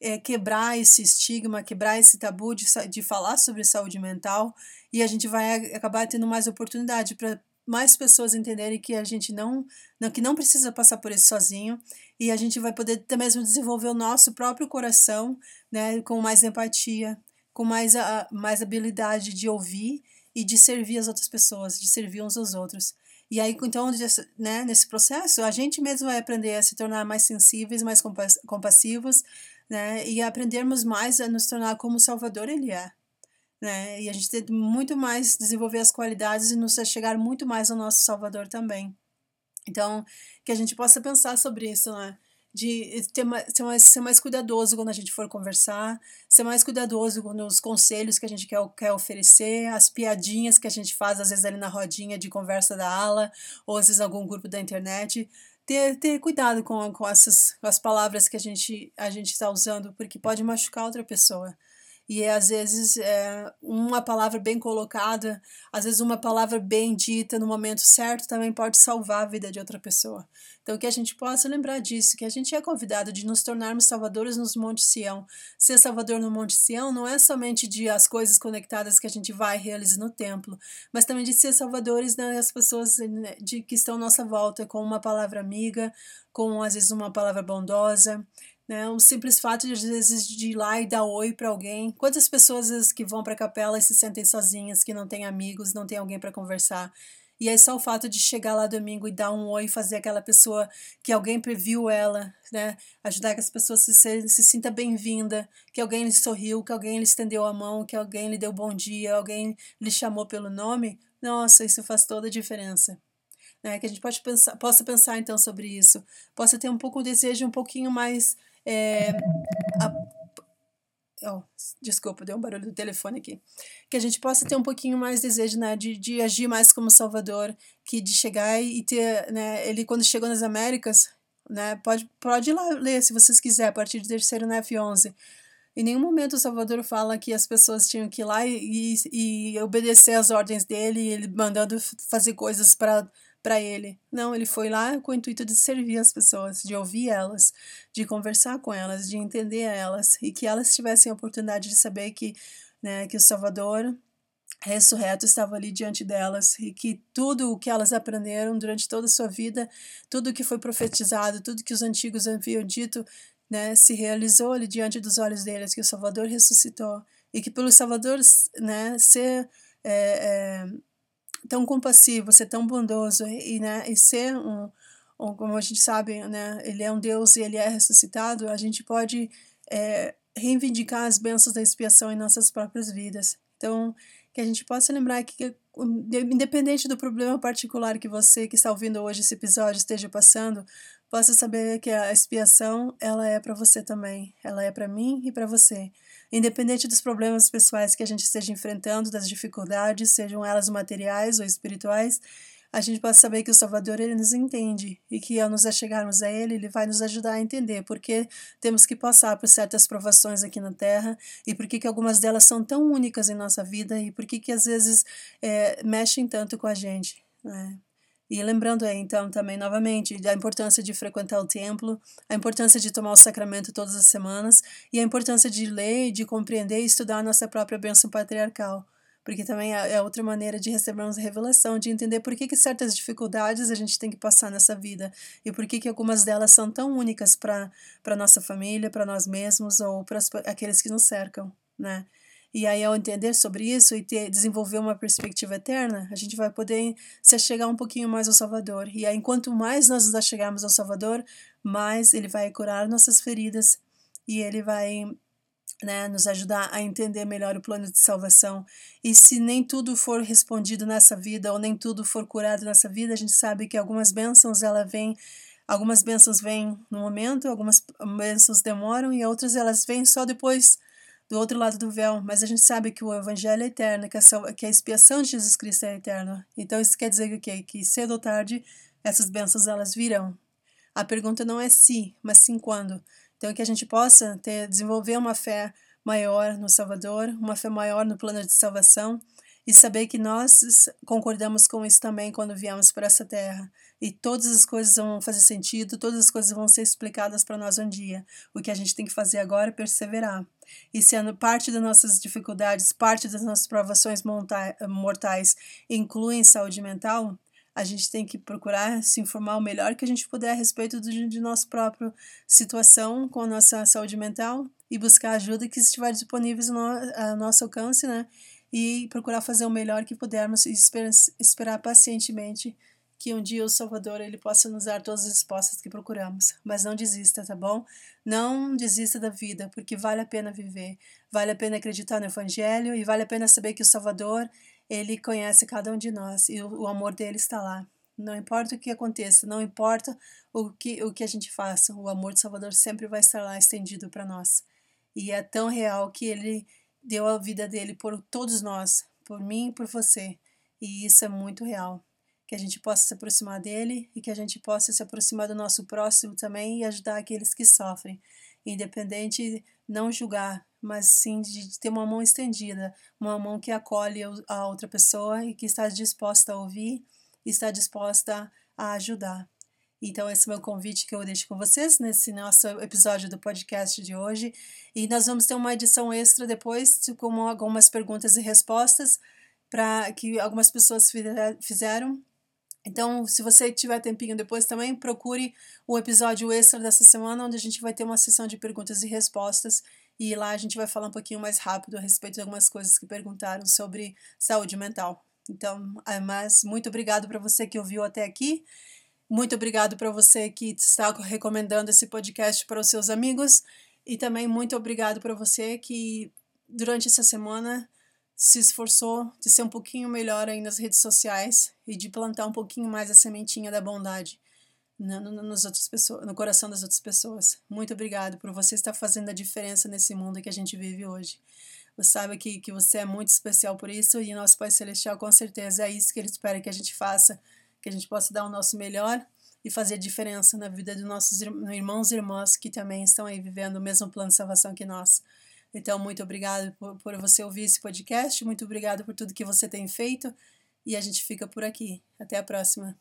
é, quebrar esse estigma, quebrar esse tabu de, de falar sobre saúde mental e a gente vai acabar tendo mais oportunidade para mais pessoas entenderem que a gente não, não, que não precisa passar por isso sozinho e a gente vai poder até mesmo desenvolver o nosso próprio coração, né, com mais empatia, com mais, a, mais habilidade de ouvir e de servir as outras pessoas, de servir uns aos outros. E aí, então, né, nesse processo, a gente mesmo vai aprender a se tornar mais sensíveis, mais compassivos, né, e aprendermos mais a nos tornar como o Salvador ele é. Né, e a gente tem muito mais desenvolver as qualidades e nos chegar muito mais ao nosso Salvador também. Então, que a gente possa pensar sobre isso, né? de ter mais, ser, mais, ser mais cuidadoso quando a gente for conversar, ser mais cuidadoso nos conselhos que a gente quer, quer oferecer, as piadinhas que a gente faz, às vezes, ali na rodinha de conversa da ala, ou às vezes algum grupo da internet. Ter, ter cuidado com, com essas com as palavras que a gente a gente está usando, porque pode machucar outra pessoa. E às vezes é, uma palavra bem colocada, às vezes uma palavra bem dita no momento certo também pode salvar a vida de outra pessoa. Então que a gente possa lembrar disso, que a gente é convidado de nos tornarmos salvadores nos Monte Sião. Ser salvador no Monte Sião não é somente de as coisas conectadas que a gente vai realizar no templo, mas também de ser salvadores das pessoas né, de que estão à nossa volta, com uma palavra amiga, com às vezes uma palavra bondosa, né? O simples fato de, às vezes, de ir lá e dar oi para alguém. Quantas pessoas vezes, que vão para a capela e se sentem sozinhas, que não têm amigos, não tem alguém para conversar. E aí só o fato de chegar lá domingo e dar um oi, fazer aquela pessoa que alguém previu ela, né? Ajudar que as pessoas se, se, se sinta bem-vinda, que alguém lhe sorriu, que alguém lhe estendeu a mão, que alguém lhe deu bom dia, alguém lhe chamou pelo nome. Nossa, isso faz toda a diferença. Né? Que a gente pode pensar, possa pensar então sobre isso, possa ter um pouco o desejo um pouquinho mais é, a, oh, desculpa, deu um barulho do telefone aqui. Que a gente possa ter um pouquinho mais desejo né, de, de agir mais como Salvador, que de chegar e ter, né, ele quando chegou nas Américas, né, pode, pode ir lá ler se vocês quiserem, a partir de terceiro na F11. Em nenhum momento o Salvador fala que as pessoas tinham que ir lá e, e, e obedecer às ordens dele, ele mandando fazer coisas para para ele. Não, ele foi lá com o intuito de servir as pessoas, de ouvir elas, de conversar com elas, de entender elas e que elas tivessem a oportunidade de saber que, né, que o Salvador ressurreto estava ali diante delas e que tudo o que elas aprenderam durante toda a sua vida, tudo o que foi profetizado, tudo que os antigos haviam dito, né, se realizou ali diante dos olhos deles, que o Salvador ressuscitou e que pelo Salvador, né, ser é, é, tão compassivo, ser tão bondoso e, né, e ser um, um, como a gente sabe, né, ele é um Deus e ele é ressuscitado, a gente pode é, reivindicar as bênçãos da expiação em nossas próprias vidas. Então, que a gente possa lembrar que, independente do problema particular que você que está ouvindo hoje esse episódio esteja passando, possa saber que a expiação ela é para você também, ela é para mim e para você. Independente dos problemas pessoais que a gente esteja enfrentando, das dificuldades, sejam elas materiais ou espirituais, a gente pode saber que o Salvador ele nos entende e que ao nos achegarmos a ele, ele vai nos ajudar a entender porque temos que passar por certas provações aqui na Terra e por que algumas delas são tão únicas em nossa vida e por que às vezes é, mexem tanto com a gente. Né? E lembrando aí, então, também novamente, da importância de frequentar o templo, a importância de tomar o sacramento todas as semanas e a importância de ler, de compreender e estudar a nossa própria bênção patriarcal. Porque também é, é outra maneira de recebermos revelação, de entender por que, que certas dificuldades a gente tem que passar nessa vida e por que, que algumas delas são tão únicas para a nossa família, para nós mesmos ou para aqueles que nos cercam, né? E aí, ao entender sobre isso e ter, desenvolver uma perspectiva eterna, a gente vai poder se chegar um pouquinho mais ao Salvador. E aí, enquanto mais nós nos chegarmos ao Salvador, mais ele vai curar nossas feridas e ele vai né, nos ajudar a entender melhor o plano de salvação. E se nem tudo for respondido nessa vida ou nem tudo for curado nessa vida, a gente sabe que algumas bênçãos ela vem Algumas bênçãos vêm no momento, algumas bênçãos demoram e outras elas vêm só depois do outro lado do véu, mas a gente sabe que o evangelho é eterno, que a, que a expiação de Jesus Cristo é eterna. Então isso quer dizer que, que cedo ou tarde essas bênçãos elas virão. A pergunta não é se, mas sim quando. Então que a gente possa ter desenvolver uma fé maior no Salvador, uma fé maior no plano de salvação e saber que nós concordamos com isso também quando viemos para essa terra. E todas as coisas vão fazer sentido, todas as coisas vão ser explicadas para nós um dia. O que a gente tem que fazer agora é perseverar. E sendo parte das nossas dificuldades, parte das nossas provações mortais incluem saúde mental, a gente tem que procurar se informar o melhor que a gente puder a respeito de, de nossa própria situação com a nossa saúde mental e buscar ajuda que estiver disponível ao nosso alcance, né? E procurar fazer o melhor que pudermos e esperar pacientemente que um dia o Salvador ele possa nos dar todas as respostas que procuramos. Mas não desista, tá bom? Não desista da vida, porque vale a pena viver, vale a pena acreditar no Evangelho e vale a pena saber que o Salvador ele conhece cada um de nós e o, o amor dele está lá. Não importa o que aconteça, não importa o que, o que a gente faça, o amor do Salvador sempre vai estar lá estendido para nós. E é tão real que ele deu a vida dele por todos nós, por mim e por você. E isso é muito real. Que a gente possa se aproximar dele e que a gente possa se aproximar do nosso próximo também e ajudar aqueles que sofrem. Independente, não julgar, mas sim de ter uma mão estendida, uma mão que acolhe a outra pessoa e que está disposta a ouvir está disposta a ajudar. Então, esse é o meu convite que eu deixo com vocês nesse nosso episódio do podcast de hoje. E nós vamos ter uma edição extra depois, com algumas perguntas e respostas para que algumas pessoas fizeram. Então, se você tiver tempinho depois também, procure o episódio extra dessa semana, onde a gente vai ter uma sessão de perguntas e respostas. E lá a gente vai falar um pouquinho mais rápido a respeito de algumas coisas que perguntaram sobre saúde mental. Então, é mas muito obrigado para você que ouviu até aqui. Muito obrigado para você que está recomendando esse podcast para os seus amigos. E também muito obrigado para você que durante essa semana se esforçou de ser um pouquinho melhor aí nas redes sociais e de plantar um pouquinho mais a sementinha da bondade no, no, nos outras pessoas, no coração das outras pessoas. Muito obrigado por você estar fazendo a diferença nesse mundo que a gente vive hoje. Você sabe que, que você é muito especial por isso e nosso Pai Celestial com certeza é isso que Ele espera que a gente faça, que a gente possa dar o nosso melhor e fazer diferença na vida dos nossos irmãos e irmãs que também estão aí vivendo o mesmo plano de salvação que nós. Então, muito obrigado por, por você ouvir esse podcast, muito obrigado por tudo que você tem feito e a gente fica por aqui. Até a próxima.